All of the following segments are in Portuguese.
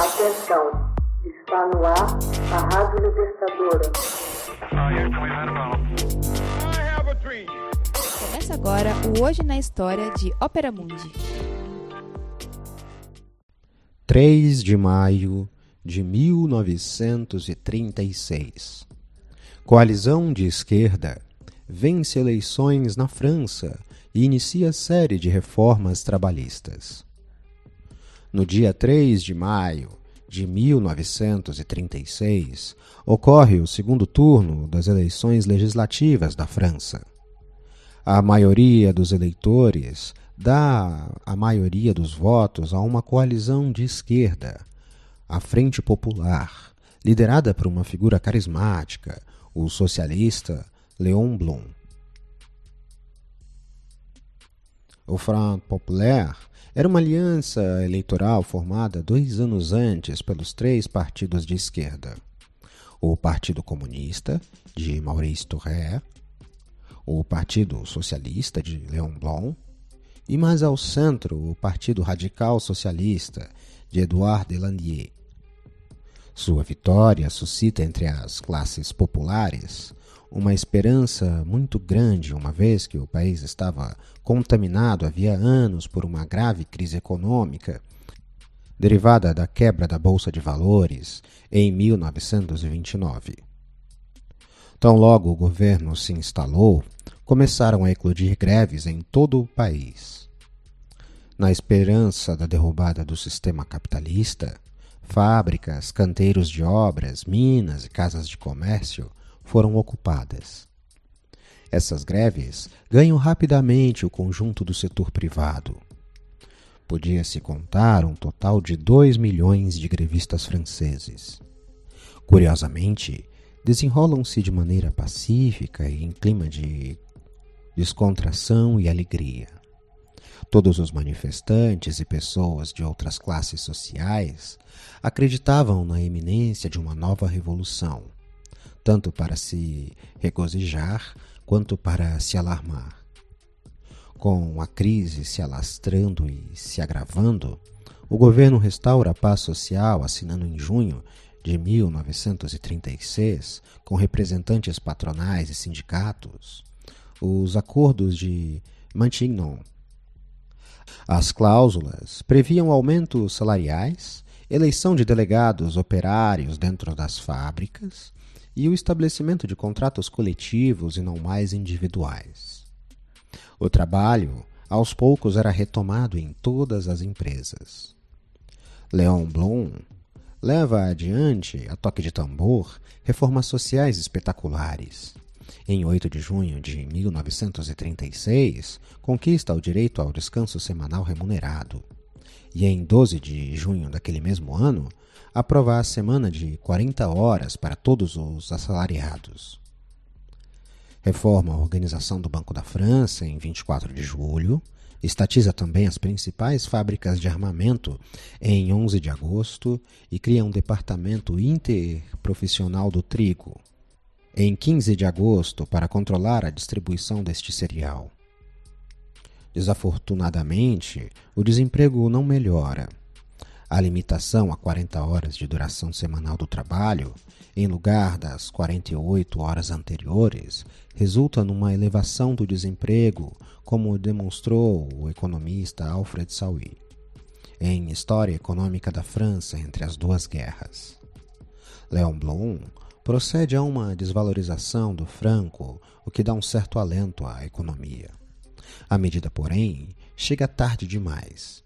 Atenção, está no ar a Rádio Libertadora. Começa agora o Hoje na História de Ópera Mundi. 3 de maio de 1936. Coalizão de esquerda vence eleições na França e inicia série de reformas trabalhistas. No dia 3 de maio de 1936, ocorre o segundo turno das eleições legislativas da França. A maioria dos eleitores dá a maioria dos votos a uma coalizão de esquerda, a Frente Popular, liderada por uma figura carismática, o socialista Léon Blum. O Front Populaire era uma aliança eleitoral formada dois anos antes pelos três partidos de esquerda: o Partido Comunista, de Maurice Thuré, o Partido Socialista, de Léon Blum, e mais ao centro o Partido Radical Socialista, de Edouard Delandier. Sua vitória suscita entre as classes populares uma esperança muito grande, uma vez que o país estava contaminado havia anos por uma grave crise econômica, derivada da quebra da Bolsa de Valores em 1929. Tão logo o governo se instalou, começaram a eclodir greves em todo o país. Na esperança da derrubada do sistema capitalista, fábricas, canteiros de obras, minas e casas de comércio foram ocupadas. Essas greves ganham rapidamente o conjunto do setor privado. Podia-se contar um total de 2 milhões de grevistas franceses. Curiosamente, desenrolam-se de maneira pacífica e em clima de descontração e alegria. Todos os manifestantes e pessoas de outras classes sociais acreditavam na iminência de uma nova revolução tanto para se regozijar quanto para se alarmar. Com a crise se alastrando e se agravando, o governo restaura a paz social, assinando em junho de 1936, com representantes patronais e sindicatos, os acordos de Matignon. As cláusulas previam aumentos salariais, eleição de delegados operários dentro das fábricas e o estabelecimento de contratos coletivos e não mais individuais. O trabalho, aos poucos, era retomado em todas as empresas. Leon Blum leva adiante, a toque de tambor, reformas sociais espetaculares. Em 8 de junho de 1936, conquista o direito ao descanso semanal remunerado. E em 12 de junho daquele mesmo ano, aprovar a semana de 40 horas para todos os assalariados. Reforma a organização do Banco da França em 24 de julho. Estatiza também as principais fábricas de armamento em 11 de agosto e cria um departamento interprofissional do trigo em 15 de agosto para controlar a distribuição deste cereal. Desafortunadamente, o desemprego não melhora a limitação a 40 horas de duração semanal do trabalho, em lugar das 48 horas anteriores, resulta numa elevação do desemprego, como demonstrou o economista Alfred Saui em História Econômica da França entre as duas guerras. Léon Blum procede a uma desvalorização do franco, o que dá um certo alento à economia. A medida, porém, chega tarde demais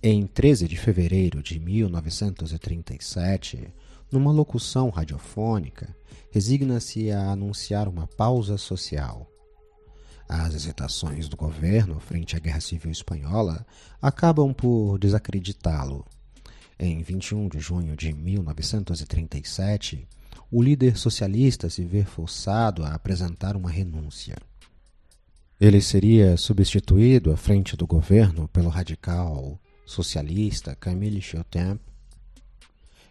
em 13 de fevereiro de 1937, numa locução radiofônica, resigna-se a anunciar uma pausa social. As hesitações do governo frente à Guerra Civil Espanhola acabam por desacreditá-lo. Em 21 de junho de 1937, o líder socialista se vê forçado a apresentar uma renúncia. Ele seria substituído à frente do governo pelo radical socialista Camille Chautemps,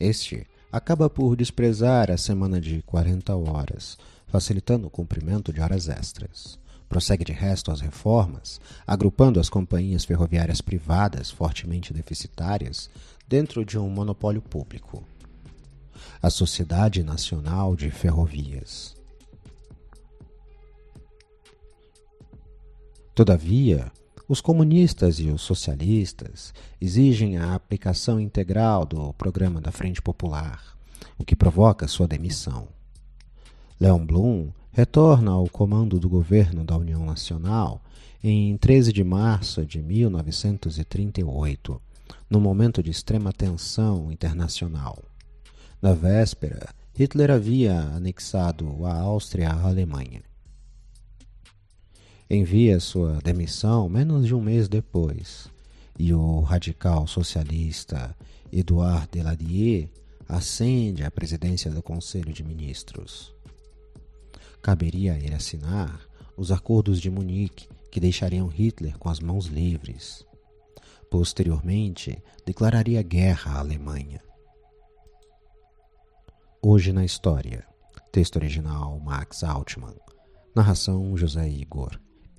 este acaba por desprezar a semana de 40 horas, facilitando o cumprimento de horas extras. Prossegue de resto as reformas, agrupando as companhias ferroviárias privadas fortemente deficitárias dentro de um monopólio público. A Sociedade Nacional de Ferrovias. Todavia, os comunistas e os socialistas exigem a aplicação integral do programa da Frente Popular, o que provoca sua demissão. Leon Blum retorna ao comando do governo da União Nacional em 13 de março de 1938, no momento de extrema tensão internacional. Na véspera, Hitler havia anexado a Áustria à Alemanha envia sua demissão menos de um mês depois, e o radical socialista Edouard Deladier ascende à presidência do Conselho de Ministros. Caberia a ele assinar os acordos de Munique que deixariam Hitler com as mãos livres. Posteriormente, declararia guerra à Alemanha. Hoje na História. Texto original Max Altman. Narração José Igor.